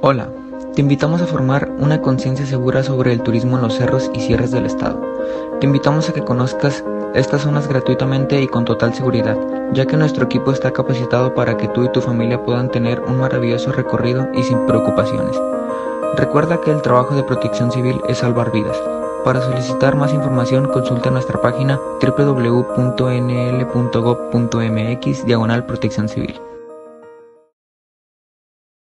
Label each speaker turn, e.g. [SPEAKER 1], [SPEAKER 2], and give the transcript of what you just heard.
[SPEAKER 1] Hola, te invitamos a formar una conciencia segura sobre el turismo en los cerros y sierras del estado. Te invitamos a que conozcas estas zonas gratuitamente y con total seguridad, ya que nuestro equipo está capacitado para que tú y tu familia puedan tener un maravilloso recorrido y sin preocupaciones. Recuerda que el trabajo de protección civil es salvar vidas. Para solicitar más información consulta nuestra página www.nl.gov.mx diagonal protección civil.